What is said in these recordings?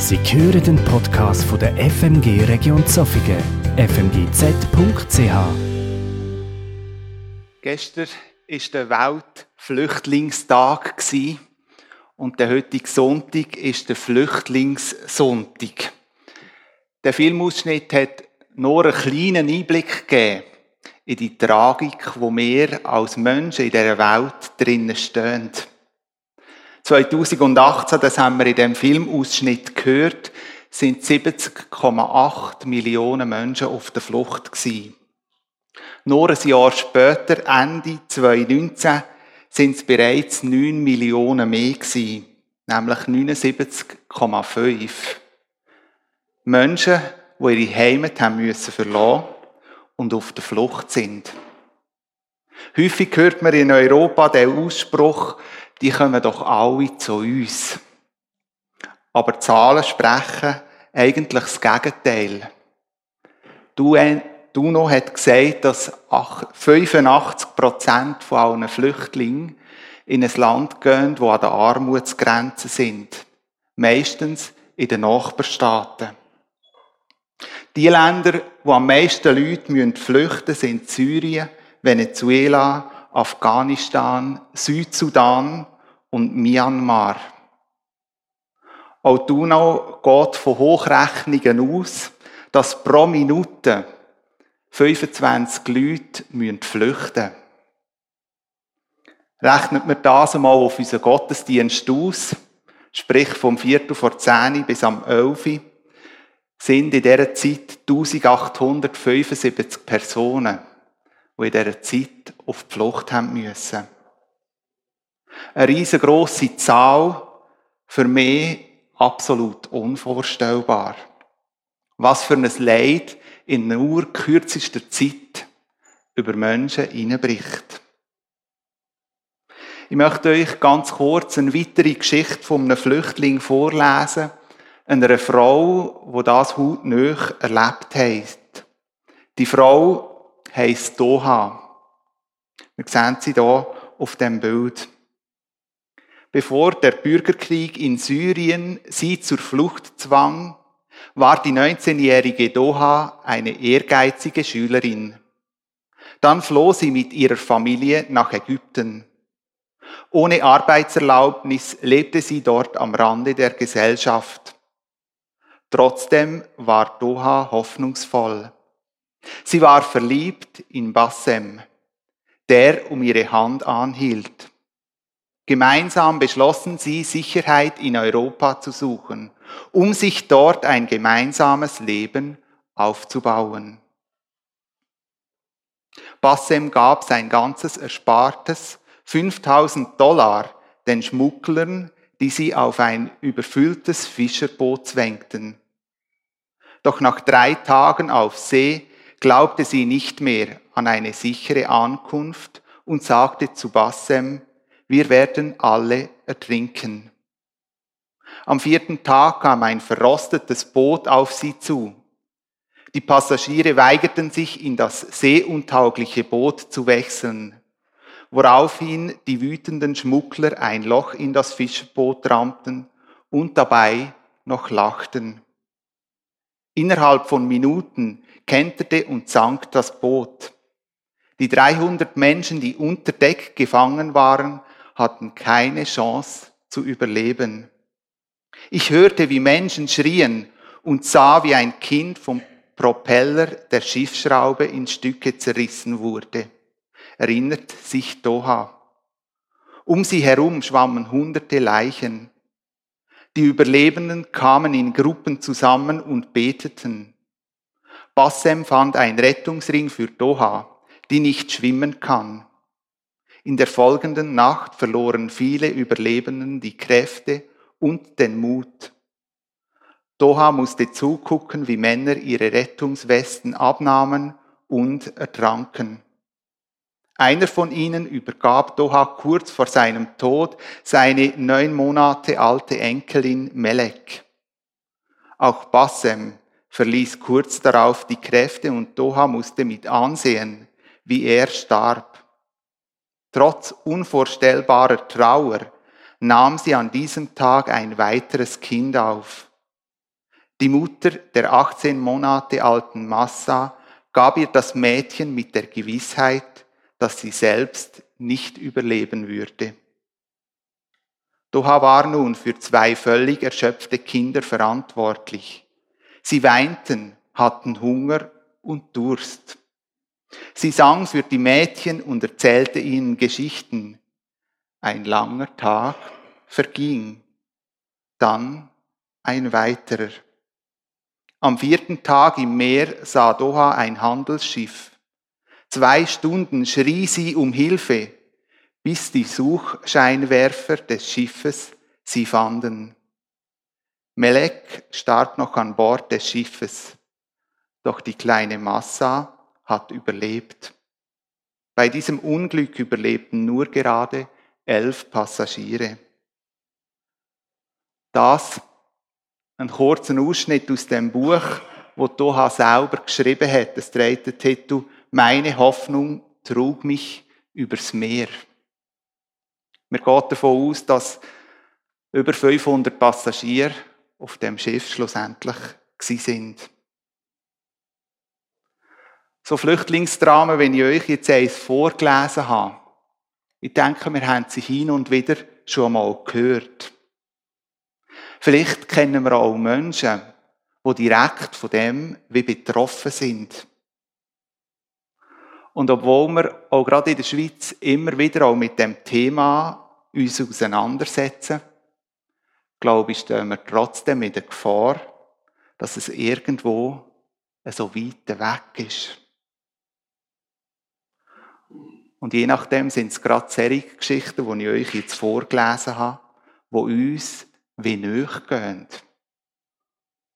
Sie hören den Podcast von der FMG Region Zofingen, fmgz.ch. Gestern war der Weltflüchtlingstag und der heutige Sonntag ist der Flüchtlingssonntag. Der Filmausschnitt hat nur einen kleinen Einblick gegeben in die Tragik, wo wir als Menschen in dieser Welt drinnen stehen. 2018, das haben wir in dem Filmausschnitt gehört, sind 70,8 Millionen Menschen auf der Flucht gewesen. Nur ein Jahr später, Ende 2019, sind es bereits 9 Millionen mehr gewesen, nämlich 79,5. Menschen, die ihre Heimat haben müssen verlassen und auf der Flucht sind. Häufig hört man in Europa den Ausspruch, die kommen doch alle zu uns. Aber Zahlen sprechen eigentlich das Gegenteil. Duno hat gesagt, dass 85 Prozent von allen Flüchtlingen in ein Land gehen, wo an der Armutsgrenze sind. Meistens in den Nachbarstaaten. Die Länder, wo am meisten Leute flüchten müssen, sind Syrien, Venezuela, Afghanistan, Südsudan und Myanmar. Auch Donau geht von Hochrechnungen aus, dass pro Minute 25 Leute flüchten müssen. Rechnet man das einmal auf unseren Gottesdienst aus, sprich vom Viertel vor 10 bis am 11 sind in dieser Zeit 1875 Personen die in dieser Zeit auf die Flucht haben müssen. Eine riesengroße Zahl, für mich absolut unvorstellbar. Was für ein Leid in nur kürzester Zeit über Menschen hineinbricht. Ich möchte euch ganz kurz eine weitere Geschichte von einem Flüchtling vorlesen, einer Frau, die das hautnah erlebt hat. Die Frau heisst Doha. Wir sehen sie hier auf dem Bild. Bevor der Bürgerkrieg in Syrien sie zur Flucht zwang, war die 19-jährige Doha eine ehrgeizige Schülerin. Dann floh sie mit ihrer Familie nach Ägypten. Ohne Arbeitserlaubnis lebte sie dort am Rande der Gesellschaft. Trotzdem war Doha hoffnungsvoll. Sie war verliebt in Bassem, der um ihre Hand anhielt. Gemeinsam beschlossen sie, Sicherheit in Europa zu suchen, um sich dort ein gemeinsames Leben aufzubauen. Bassem gab sein ganzes Erspartes, 5000 Dollar, den Schmugglern, die sie auf ein überfülltes Fischerboot zwängten. Doch nach drei Tagen auf See glaubte sie nicht mehr an eine sichere Ankunft und sagte zu Bassem, wir werden alle ertrinken. Am vierten Tag kam ein verrostetes Boot auf sie zu. Die Passagiere weigerten sich, in das seeuntaugliche Boot zu wechseln, woraufhin die wütenden Schmuggler ein Loch in das Fischboot rammten und dabei noch lachten. Innerhalb von Minuten kenterte und sank das Boot. Die 300 Menschen, die unter Deck gefangen waren, hatten keine Chance zu überleben. Ich hörte, wie Menschen schrien und sah, wie ein Kind vom Propeller der Schiffsschraube in Stücke zerrissen wurde. Erinnert sich Doha. Um sie herum schwammen hunderte Leichen. Die Überlebenden kamen in Gruppen zusammen und beteten. Bassem fand ein Rettungsring für Doha, die nicht schwimmen kann. In der folgenden Nacht verloren viele Überlebenden die Kräfte und den Mut. Doha musste zugucken, wie Männer ihre Rettungswesten abnahmen und ertranken. Einer von ihnen übergab Doha kurz vor seinem Tod seine neun Monate alte Enkelin Melek. Auch Bassem verließ kurz darauf die Kräfte und Doha musste mit ansehen, wie er starb. Trotz unvorstellbarer Trauer nahm sie an diesem Tag ein weiteres Kind auf. Die Mutter der 18 Monate alten Massa gab ihr das Mädchen mit der Gewissheit, dass sie selbst nicht überleben würde. Doha war nun für zwei völlig erschöpfte Kinder verantwortlich. Sie weinten, hatten Hunger und Durst. Sie sang für die Mädchen und erzählte ihnen Geschichten. Ein langer Tag verging, dann ein weiterer. Am vierten Tag im Meer sah Doha ein Handelsschiff. Zwei Stunden schrie sie um Hilfe, bis die Suchscheinwerfer des Schiffes sie fanden. Melek starb noch an Bord des Schiffes, doch die kleine Massa hat überlebt. Bei diesem Unglück überlebten nur gerade elf Passagiere. Das ein kurzer Ausschnitt aus dem Buch, wo Doha selber geschrieben hat. Es trägt den Titel Meine Hoffnung trug mich übers Meer. Wir gehen davon aus, dass über 500 Passagiere auf dem Schiff schlussendlich sind. So Flüchtlingsdramen, wenn ich euch jetzt eins vorgelesen habe, ich denke, wir haben sie hin und wieder schon mal gehört. Vielleicht kennen wir auch Menschen, die direkt von dem wie betroffen sind. Und obwohl wir auch gerade in der Schweiz immer wieder auch mit dem Thema uns auseinandersetzen, glaube ich, stehen wir trotzdem in der Gefahr, dass es irgendwo so weit weg ist. Und je nachdem sind es gerade solche Geschichten, die ich euch jetzt vorgelesen habe, die uns wie gehen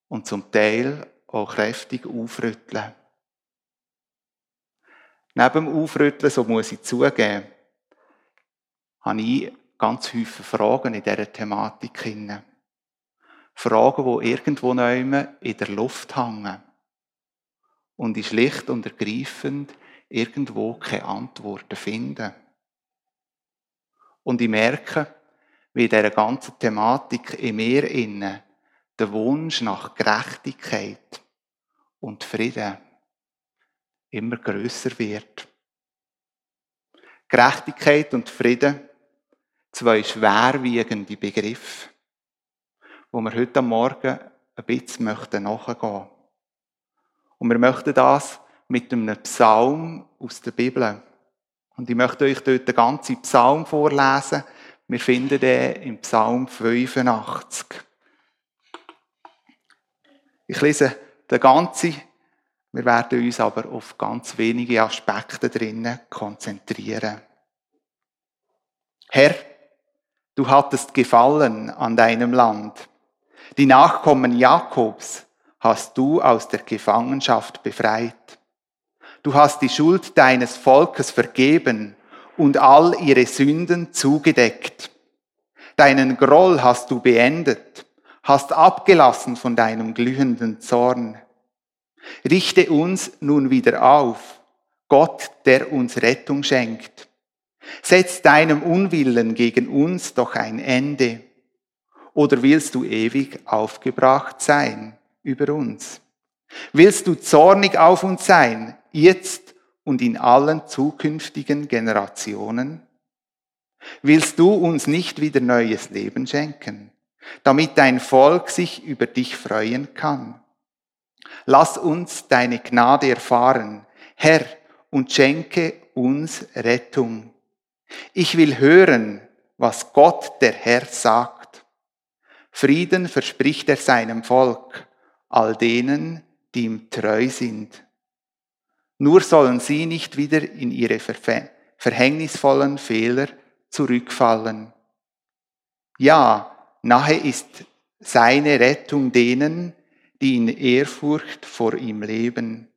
und zum Teil auch kräftig aufrütteln. Neben dem Aufrütteln, so muss ich zugeben, habe ich ganz viele Fragen in dieser Thematik. Fragen, die irgendwo in der Luft hängen und die schlicht und ergreifend irgendwo keine Antworten finden. Und ich merke, wie in dieser ganzen Thematik in mir innen der Wunsch nach Gerechtigkeit und Frieden immer größer wird. Gerechtigkeit und Frieden, zwei schwerwiegende Begriffe, wo wir heute Morgen ein bisschen nachgehen möchten. Und wir möchten das mit einem Psalm aus der Bibel. Und ich möchte euch dort den ganzen Psalm vorlesen, wir finden den im Psalm 85. Ich lese den ganzen, wir werden uns aber auf ganz wenige Aspekte drinnen konzentrieren. Herr, du hattest Gefallen an deinem Land. Die Nachkommen Jakobs hast du aus der Gefangenschaft befreit. Du hast die Schuld deines Volkes vergeben und all ihre Sünden zugedeckt. Deinen Groll hast du beendet, hast abgelassen von deinem glühenden Zorn. Richte uns nun wieder auf, Gott, der uns Rettung schenkt. Setz deinem Unwillen gegen uns doch ein Ende. Oder willst du ewig aufgebracht sein über uns? Willst du zornig auf uns sein, jetzt und in allen zukünftigen Generationen? Willst du uns nicht wieder neues Leben schenken, damit dein Volk sich über dich freuen kann? Lass uns deine Gnade erfahren, Herr, und schenke uns Rettung. Ich will hören, was Gott der Herr sagt. Frieden verspricht er seinem Volk, all denen, die ihm treu sind. Nur sollen sie nicht wieder in ihre verhängnisvollen Fehler zurückfallen. Ja, nahe ist seine Rettung denen, die in Ehrfurcht vor ihm leben.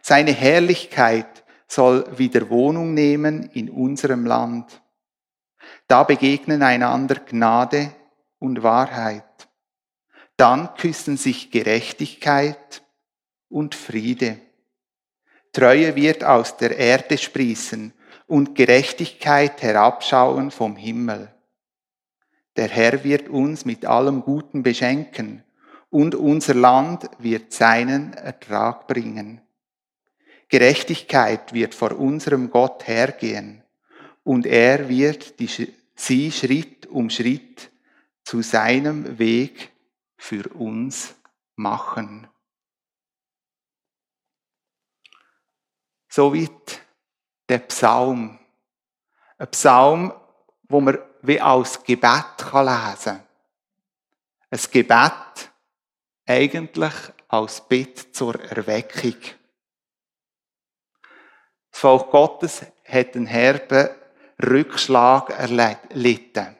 Seine Herrlichkeit soll wieder Wohnung nehmen in unserem Land. Da begegnen einander Gnade und Wahrheit. Dann küssen sich Gerechtigkeit und Friede. Treue wird aus der Erde sprießen und Gerechtigkeit herabschauen vom Himmel. Der Herr wird uns mit allem Guten beschenken und unser Land wird seinen Ertrag bringen. Gerechtigkeit wird vor unserem Gott hergehen und er wird die, sie Schritt um Schritt zu seinem Weg für uns machen. Soweit der Psalm. Ein Psalm, wo man wie als Gebet lesen kann. Ein Gebet eigentlich als Bitt zur Erweckung. Das Volk Gottes hat einen herben Rückschlag erlitten.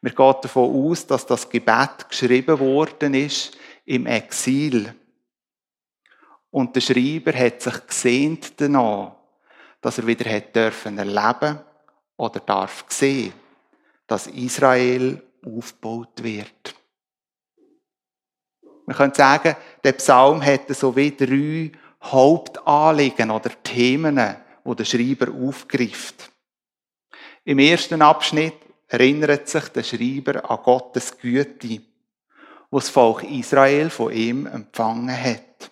Wir gehen davon aus, dass das Gebet geschrieben worden ist im Exil. Und der Schreiber hat sich gesehnt danach, dass er wieder hat dürfen erleben oder darf sehen, dass Israel aufgebaut wird. Man könnte sagen, der Psalm hätte so wie drei Hauptanliegen oder Themen, die der Schreiber aufgreift. Im ersten Abschnitt erinnert sich der Schreiber an Gottes Güte, wo das Volk Israel von ihm empfangen hat.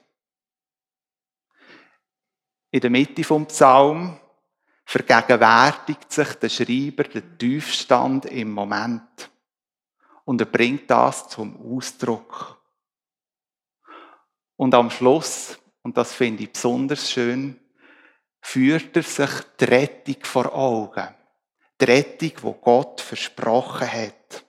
In der Mitte vom Psalm vergegenwärtigt sich der Schreiber den Tiefstand im Moment und er bringt das zum Ausdruck. Und am Schluss, und das finde ich besonders schön, führt er sich die Rettung vor Augen. Die Rettung, die Gott versprochen hat.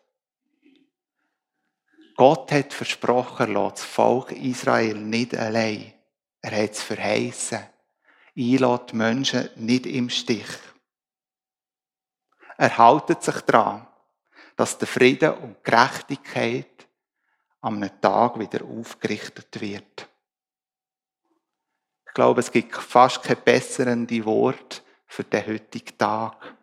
Gott hat versprochen, das Volk Israel nicht allein. Er hat es verheißen. Ich lässt die Menschen nicht im Stich. Er haltet sich daran, dass der Frieden und Gerechtigkeit am Tag wieder aufgerichtet wird. Ich glaube, es gibt fast kein besseren Wort für den heutigen Tag.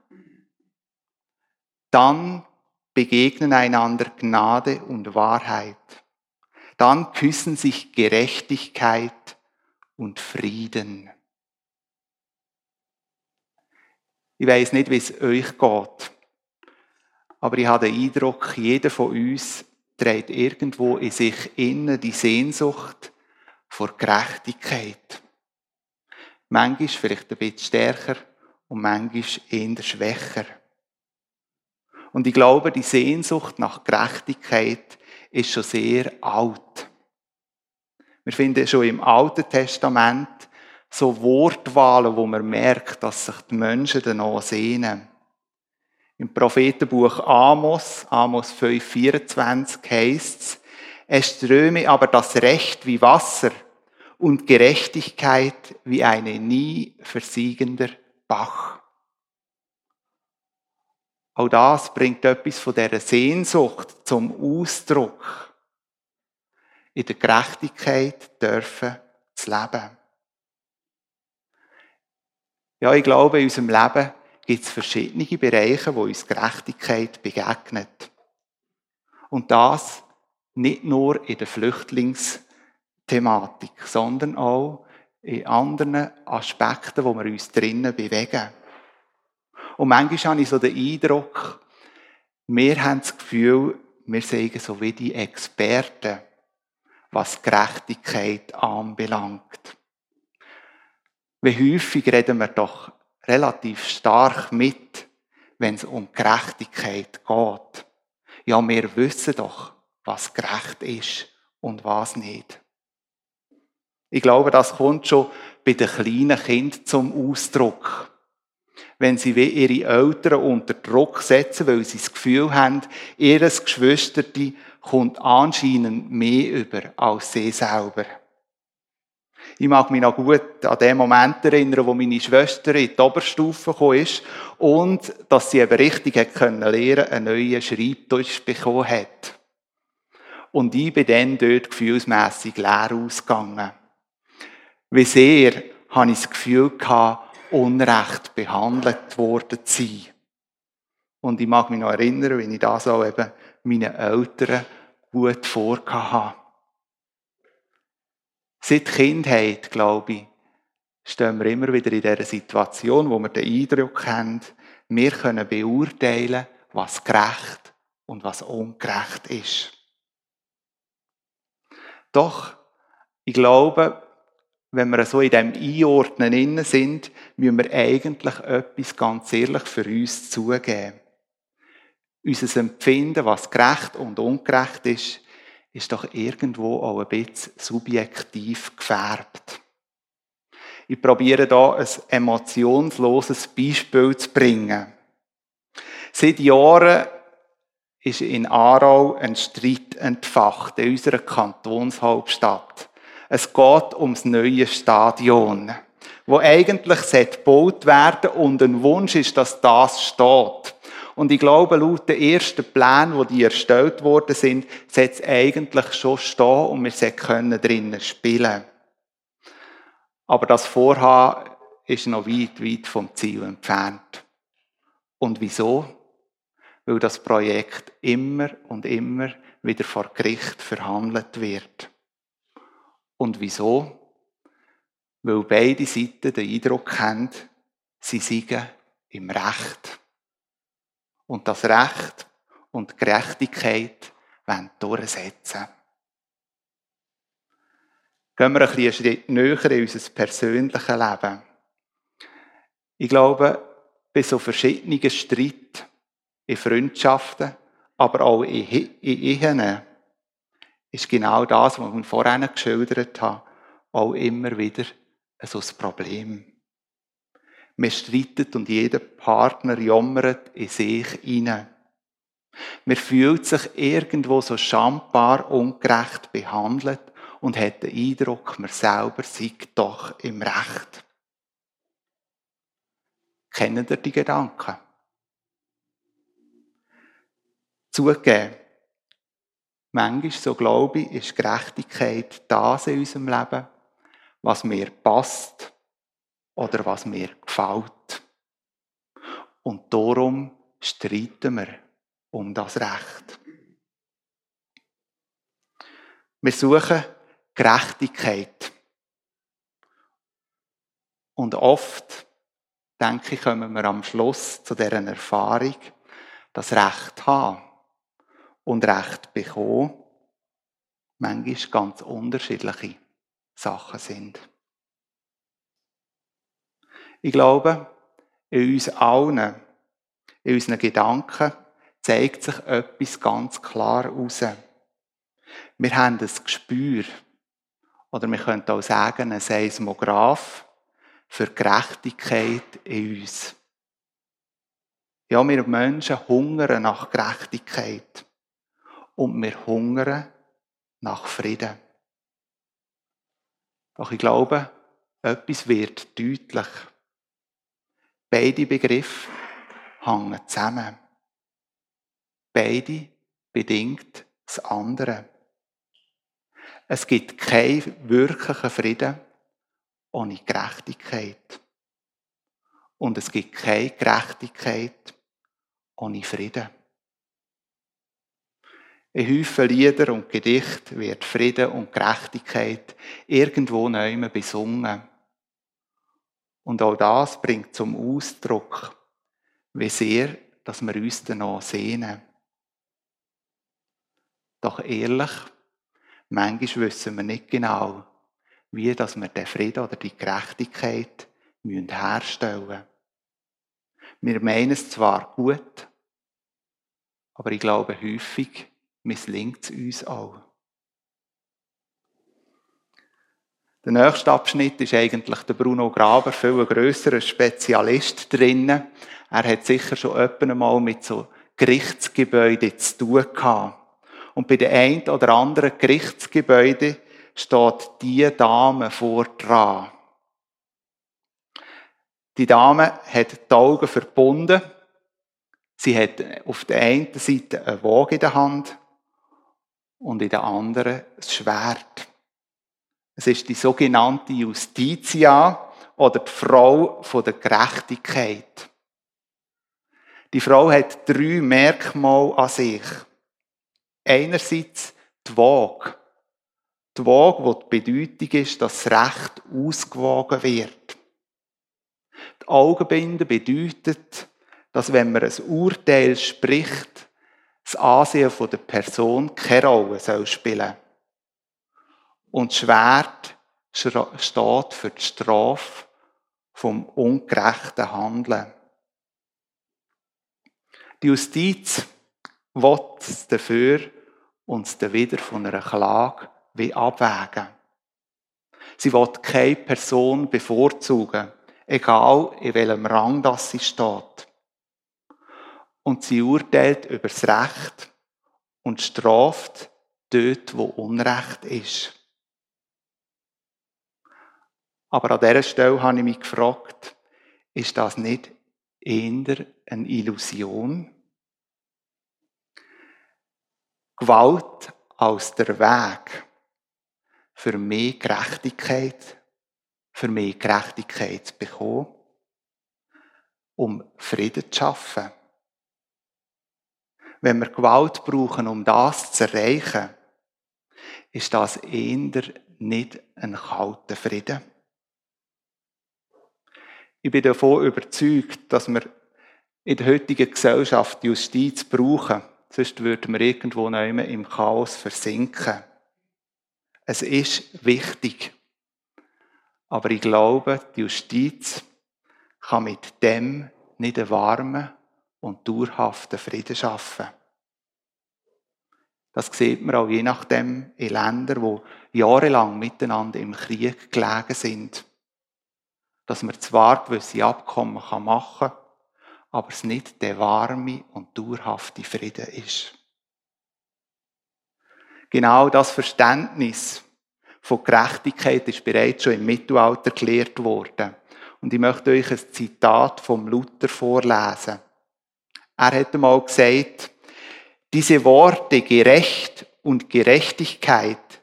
Dann begegnen einander Gnade und Wahrheit. Dann küssen sich Gerechtigkeit und Frieden. Ich weiß nicht, wie es euch geht, aber ich habe den Eindruck, jeder von uns trägt irgendwo in sich innen die Sehnsucht vor Gerechtigkeit. Manchmal vielleicht ein bisschen stärker und manchmal eher schwächer. Und ich glaube, die Sehnsucht nach Gerechtigkeit ist schon sehr alt. Wir finden schon im Alten Testament so Wortwahlen, wo man merkt, dass sich die Menschen danach sehnen. Im Prophetenbuch Amos, Amos 5,24 heißt es, es ströme aber das Recht wie Wasser und Gerechtigkeit wie ein nie versiegender Bach. Auch das bringt etwas von dieser Sehnsucht zum Ausdruck. In der Gerechtigkeit dürfen zu leben. Ja, ich glaube, in unserem Leben gibt es verschiedene Bereiche, wo uns Gerechtigkeit begegnet. Und das nicht nur in der Flüchtlingsthematik, sondern auch in anderen Aspekten, wo wir uns drinnen bewegen. Und manchmal habe ich so den Eindruck, wir haben das Gefühl, wir sagen so wie die Experten, was Gerechtigkeit anbelangt. Wie häufig reden wir doch relativ stark mit, wenn es um Gerechtigkeit geht. Ja, wir wissen doch, was gerecht ist und was nicht. Ich glaube, das kommt schon bei den kleinen Kindern zum Ausdruck. Wenn sie wie ihre Eltern unter Druck setzen, weil sie das Gefühl haben, ihres Geschwisterte kommt anscheinend mehr über als sie selber. Ich mag mich noch gut an den Moment erinnern, wo meine Schwester in die Oberstufe gekommen ist und dass sie eben richtig hat können lernen, einen neuen Schreibtisch bekommen hat. Und ich bin dann dort gefühlsmässig leer ausgegangen. Wie sehr habe ich das Gefühl gehabt, unrecht behandelt worden zu sein. Und ich mag mich noch erinnern, wie ich das auch eben meinen Eltern gut vorgehabt. Seit Kindheit, glaube ich, stehen wir immer wieder in dieser Situation, wo wir den Eindruck haben, wir können beurteilen, was gerecht und was ungerecht ist. Doch, ich glaube, wenn wir so in dem Einordnen innen sind, müssen wir eigentlich etwas ganz ehrlich für uns zugeben. Unser Empfinden, was gerecht und ungerecht ist, ist doch irgendwo auch ein bisschen subjektiv gefärbt. Ich probiere da ein emotionsloses Beispiel zu bringen. Seit Jahren ist in Aarau ein Streit entfacht in unserer Kantonshauptstadt. Es geht ums neue Stadion, wo eigentlich gebaut werden und ein Wunsch ist, dass das steht. Und ich glaube, laut den ersten Plänen, die erstellt worden sind, sollte es eigentlich schon stehen und wir können drinnen spielen. Aber das Vorhaben ist noch weit, weit vom Ziel entfernt. Und wieso? Weil das Projekt immer und immer wieder vor Gericht verhandelt wird. Und wieso? Weil beide Seiten den Eindruck haben, sie siegen im Recht. Und das Recht und Gerechtigkeit wollen durchsetzen. Gehen wir ein bisschen näher in unser persönliches Leben. Ich glaube, bei so verschiedenen Streiten, in Freundschaften, aber auch in Ehen, ist genau das, was ich vorhin geschildert habe, auch immer wieder so ein Problem. Man streitet und jeder Partner jammert in sich hinein. Man fühlt sich irgendwo so schambar ungerecht behandelt und hat den Eindruck, man selber sei doch im Recht. Kennen ihr die Gedanken? Zugegeben, Manchmal, so glaube ich, ist Gerechtigkeit das in unserem Leben, was mir passt oder was mir gefällt. Und darum streiten wir um das Recht. Wir suchen Gerechtigkeit. Und oft, denke ich, kommen wir am Schluss zu deren Erfahrung, das Recht haben und Recht bekommen, manchmal ganz unterschiedliche Sachen sind. Ich glaube, in uns allen, in unseren Gedanken, zeigt sich etwas ganz klar heraus. Wir haben ein Gespür, oder wir könnten auch sagen, ein Seismograph für Gerechtigkeit in uns. Ja, wir Menschen hungern nach Gerechtigkeit und wir hungern nach Frieden. Doch ich glaube, etwas wird deutlich. Beide Begriffe hängen zusammen. Beide bedingt das andere. Es gibt keinen wirklichen Frieden ohne Gerechtigkeit. Und es gibt keine Gerechtigkeit ohne Frieden. In Häufen Lieder und Gedicht wird Frieden und Gerechtigkeit irgendwo neu besungen. Und auch das bringt zum Ausdruck, wie sehr, dass wir uns danach sehnen. Doch ehrlich, manchmal wissen wir nicht genau, wie dass wir den Frieden oder die Gerechtigkeit herstellen müssen. Wir meinen es zwar gut, aber ich glaube häufig misslingt es uns auch. Der nächste Abschnitt ist eigentlich der Bruno Graber, viel grösserer Spezialist drinnen. Er hat sicher schon öppen mal mit so Gerichtsgebäuden zu tun gehabt. Und bei den ein oder anderen Gerichtsgebäuden steht die Dame vor dran. Die Dame hat die Augen verbunden. Sie hat auf der einen Seite eine Waage in der Hand und in der anderen das Schwert. Es ist die sogenannte Justitia oder die Frau von der Gerechtigkeit. Die Frau hat drei Merkmale an sich. Einerseits die Waage. Die Waage, wo die Bedeutung ist, dass das Recht ausgewogen wird. Die Augenbinde bedeutet, dass wenn man ein Urteil spricht, das Ansehen der Person keine Rolle soll spielen Und das Schwert steht für die Strafe vom ungerechten Handeln. Die Justiz will dafür uns wieder von einer Klage wie abwägen. Sie will keine Person bevorzugen, egal in welchem Rang das sie steht. Und sie urteilt über das Recht und straft dort, wo Unrecht ist. Aber an dieser Stelle habe ich mich gefragt, ist das nicht eher eine Illusion? Gewalt als der Weg für mehr Gerechtigkeit, für mehr Gerechtigkeit zu bekommen, um Frieden zu schaffen. Wenn wir Gewalt brauchen, um das zu erreichen, ist das eher nicht ein kalter Frieden. Ich bin davon überzeugt, dass wir in der heutigen Gesellschaft Justiz brauchen. Sonst würden wir irgendwo im Chaos versinken. Es ist wichtig. Aber ich glaube, die Justiz kann mit dem nicht einen warmen und dauerhaften Frieden schaffen. Das sieht man auch je nachdem in Ländern, wo jahrelang miteinander im Krieg gelegen sind. Dass man zwar gewisse Abkommen machen kann, aber es nicht der warme und dauerhafte Frieden ist. Genau das Verständnis von Gerechtigkeit ist bereits schon im Mittelalter gelehrt worden. Und ich möchte euch ein Zitat vom Luther vorlesen. Er hat einmal gesagt, diese Worte gerecht und Gerechtigkeit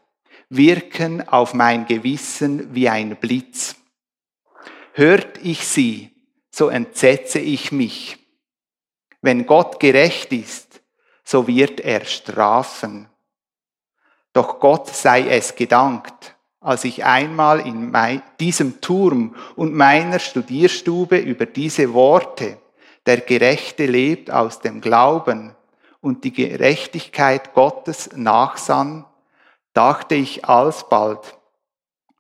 wirken auf mein Gewissen wie ein Blitz. Hört ich sie, so entsetze ich mich. Wenn Gott gerecht ist, so wird er strafen. Doch Gott sei es gedankt, als ich einmal in diesem Turm und meiner Studierstube über diese Worte, der Gerechte lebt aus dem Glauben und die Gerechtigkeit Gottes nachsann, dachte ich alsbald,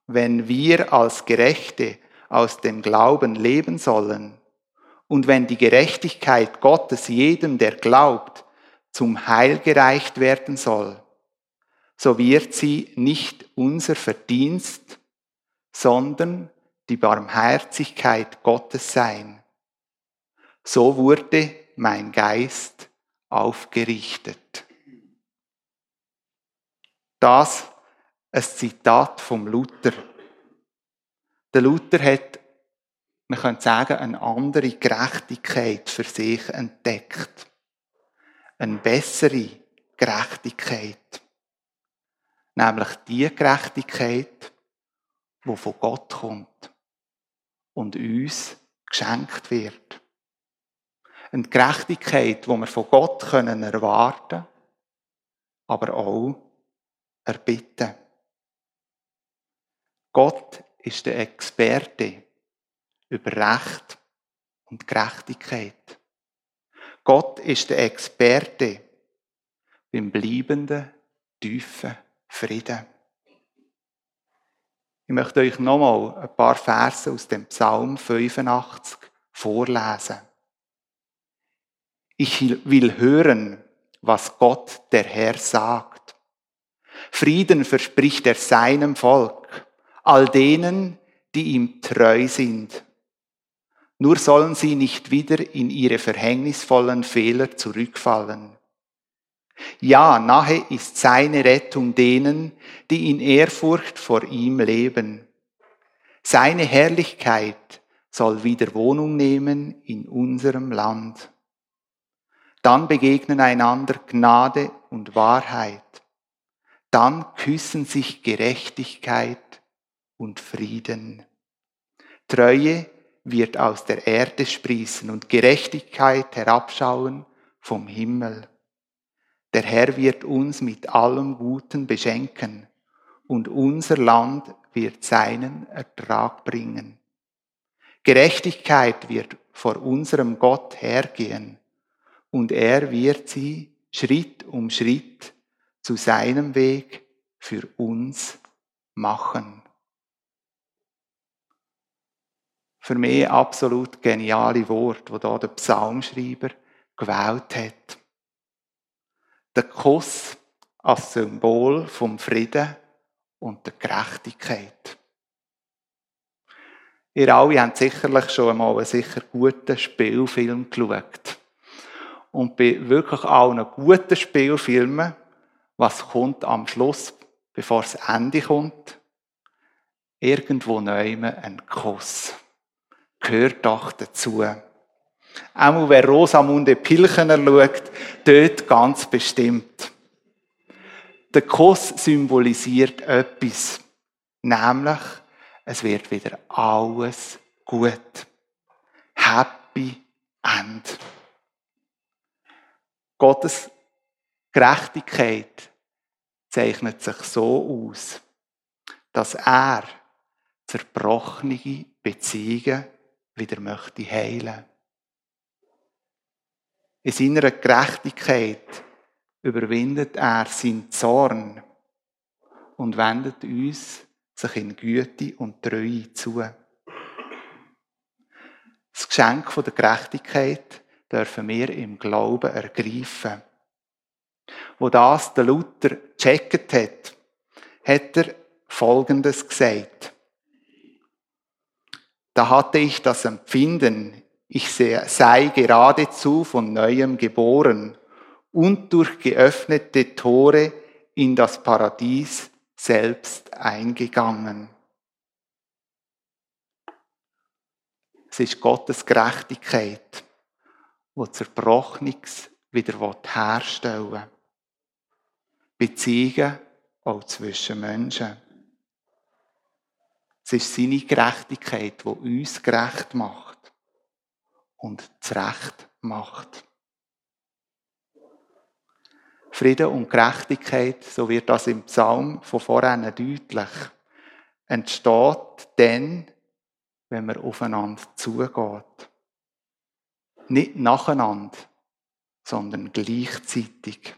wenn wir als Gerechte aus dem Glauben leben sollen und wenn die Gerechtigkeit Gottes jedem, der glaubt, zum Heil gereicht werden soll, so wird sie nicht unser Verdienst, sondern die Barmherzigkeit Gottes sein. So wurde mein Geist aufgerichtet. Das ein Zitat vom Luther. Der Luther hat, man könnte sagen, eine andere Gerechtigkeit für sich entdeckt. Eine bessere Gerechtigkeit. Nämlich die Gerechtigkeit, die von Gott kommt und uns geschenkt wird. Eine Gerechtigkeit, die wir von Gott können erwarten aber auch erbitten. Gott ist der Experte über Recht und Gerechtigkeit. Gott ist der Experte beim bleibenden, tiefen Frieden. Ich möchte euch nochmal ein paar Verse aus dem Psalm 85 vorlesen. Ich will hören, was Gott der Herr sagt. Frieden verspricht er seinem Volk, all denen, die ihm treu sind. Nur sollen sie nicht wieder in ihre verhängnisvollen Fehler zurückfallen. Ja, nahe ist seine Rettung denen, die in Ehrfurcht vor ihm leben. Seine Herrlichkeit soll wieder Wohnung nehmen in unserem Land. Dann begegnen einander Gnade und Wahrheit. Dann küssen sich Gerechtigkeit und Frieden. Treue wird aus der Erde sprießen und Gerechtigkeit herabschauen vom Himmel. Der Herr wird uns mit allem Guten beschenken und unser Land wird seinen Ertrag bringen. Gerechtigkeit wird vor unserem Gott hergehen und er wird sie Schritt um Schritt zu seinem Weg für uns machen. Für mich absolut geniale Wort, wo da der Psalmschreiber gewählt hat. Der Kuss als Symbol vom Frieden und der Gerechtigkeit. Ihr alle habt sicherlich schon einmal einen sicher guten Spielfilm geschaut. Und bei wirklich allen guten Spielfilmen, was kommt am Schluss, bevor das Ende kommt? Irgendwo neu ein Kuss. Gehört doch dazu. Auch wer Rosamunde Pilchener schaut, dort ganz bestimmt. Der Kuss symbolisiert etwas, nämlich es wird wieder alles gut. Happy End. Gottes Gerechtigkeit zeichnet sich so aus, dass er zerbrochene Beziehungen wieder möchte heilen. In seiner Gerechtigkeit überwindet er seinen Zorn und wendet uns sich in Güte und Treue zu. Das Geschenk der Gerechtigkeit dürfen wir im Glauben ergreifen. Wo das der Luther gecheckt hat, hat er Folgendes gesagt. Da hatte ich das Empfinden, ich sei geradezu von neuem geboren und durch geöffnete Tore in das Paradies selbst eingegangen. Es ist Gottes Gerechtigkeit, wo Zerbrochenes wieder herstellen will. Beziehungen auch zwischen Menschen. Es ist seine Gerechtigkeit, die uns gerecht macht und zurecht macht. Frieden und Gerechtigkeit, so wird das im Psalm von vorhin deutlich, entsteht dann, wenn man aufeinander zugeht. Nicht nacheinander, sondern gleichzeitig.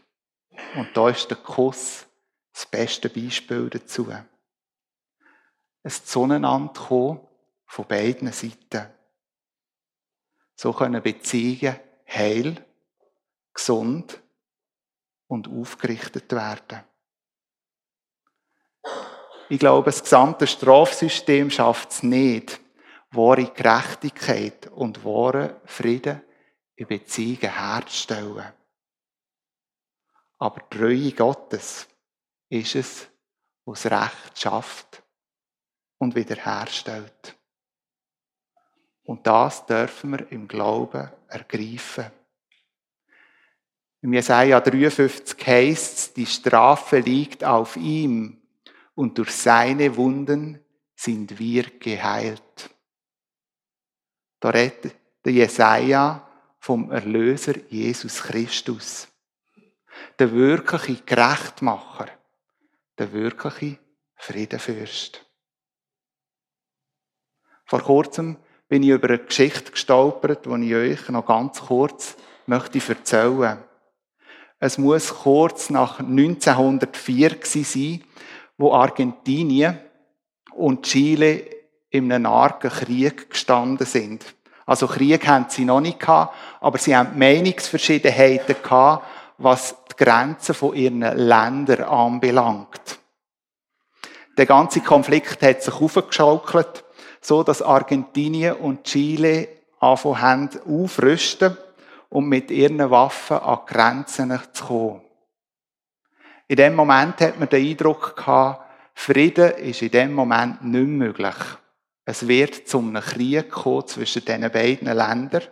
Und da ist der Kuss das beste Beispiel dazu. Es zueinander von beiden Seiten. So können Beziehungen heil, gesund und aufgerichtet werden. Ich glaube, das gesamte Strafsystem schafft es nicht, wahre Gerechtigkeit und wahre Frieden in Beziehungen herzustellen. Aber die Treue Gottes ist es, was Recht schafft und wiederherstellt. Und das dürfen wir im Glauben ergreifen. Im Jesaja 53 heißt es, die Strafe liegt auf ihm und durch seine Wunden sind wir geheilt. Da redet der Jesaja vom Erlöser Jesus Christus. Der wirkliche Gerechtmacher, der wirkliche Friedenfürst. Vor kurzem bin ich über eine Geschichte gestolpert, die ich euch noch ganz kurz möchte erzählen. Es muss kurz nach 1904 sein, wo Argentinien und Chile in einem argen Krieg gestanden sind. Also Krieg haben sie noch nicht gehabt, aber sie haben Meinungsverschiedenheiten gehabt, was die Grenzen von ihren Ländern anbelangt. Der ganze Konflikt hat sich aufgeschaukelt, so dass Argentinien und Chile anfangen aufrüsten um mit ihren Waffen an die Grenzen zu kommen. In dem Moment hat man den Eindruck gehabt, Frieden ist in dem Moment nicht möglich. Es wird zu einem Krieg kommen zwischen diesen beiden Ländern.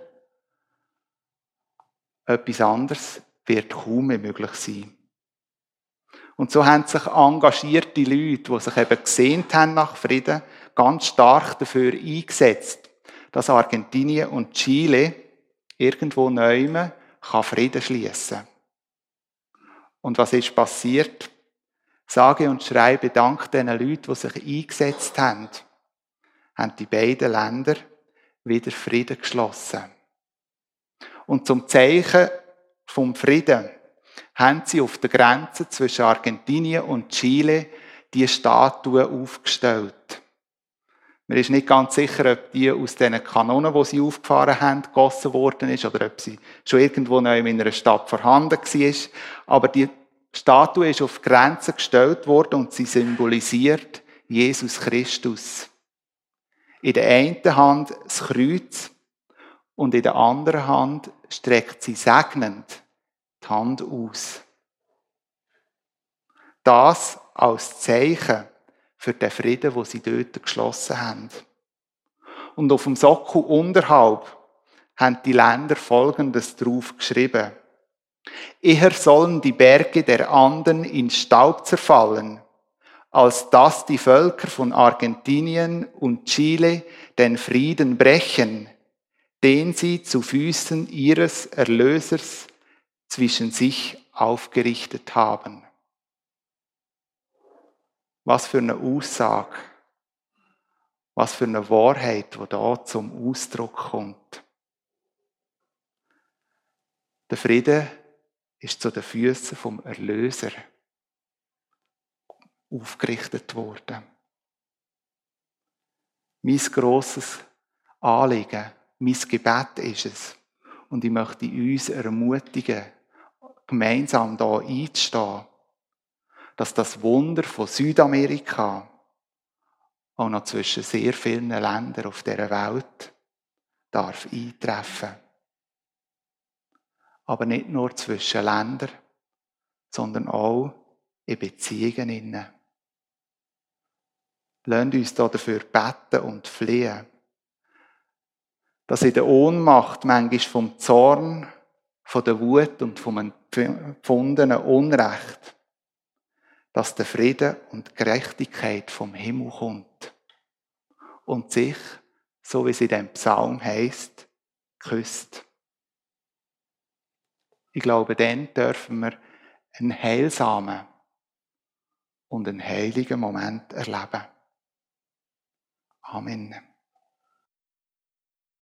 Etwas anderes wird kaum mehr möglich sein. Und so haben sich engagierte Leute, die sich eben gesehnt haben nach Frieden, ganz stark dafür eingesetzt, dass Argentinien und Chile irgendwo neume kann Frieden schließen. Und was ist passiert? Sage und schreibe Dank den Leuten, die sich eingesetzt haben, haben die beiden Länder wieder Frieden geschlossen. Und zum Zeichen vom Frieden haben sie auf der Grenze zwischen Argentinien und Chile die Statue aufgestellt. Man ist nicht ganz sicher, ob die aus diesen Kanonen, die sie aufgefahren haben, gegossen worden ist oder ob sie schon irgendwo neu in einer Stadt vorhanden war. Aber die Statue ist auf Grenzen gestellt worden und sie symbolisiert Jesus Christus. In der einen Hand das Kreuz und in der anderen Hand streckt sie segnend die Hand aus. Das als Zeichen für den Frieden, wo sie dort geschlossen haben. Und auf dem Sockel unterhalb haben die Länder Folgendes drauf geschrieben. Eher sollen die Berge der anderen in Staub zerfallen, als dass die Völker von Argentinien und Chile den Frieden brechen, den sie zu Füßen ihres Erlösers zwischen sich aufgerichtet haben. Was für eine Aussage, was für eine Wahrheit, die da zum Ausdruck kommt. Der Friede ist zu den Füßen vom Erlöser aufgerichtet worden. Mein grosses Anliegen, mein Gebet ist es. Und ich möchte uns ermutigen, gemeinsam da einzustehen dass das Wunder von Südamerika auch noch zwischen sehr vielen Ländern auf der Welt darf eintreffen. Aber nicht nur zwischen Ländern, sondern auch in Beziehungen innen. Lasst uns dafür beten und flehen, dass in der Ohnmacht manchmal vom Zorn, von der Wut und vom empfundenen Unrecht dass der Friede und Gerechtigkeit vom Himmel kommt und sich, so wie es in dem Psalm heißt, küsst. Ich glaube, dann dürfen wir einen heilsamen und einen heiligen Moment erleben. Amen.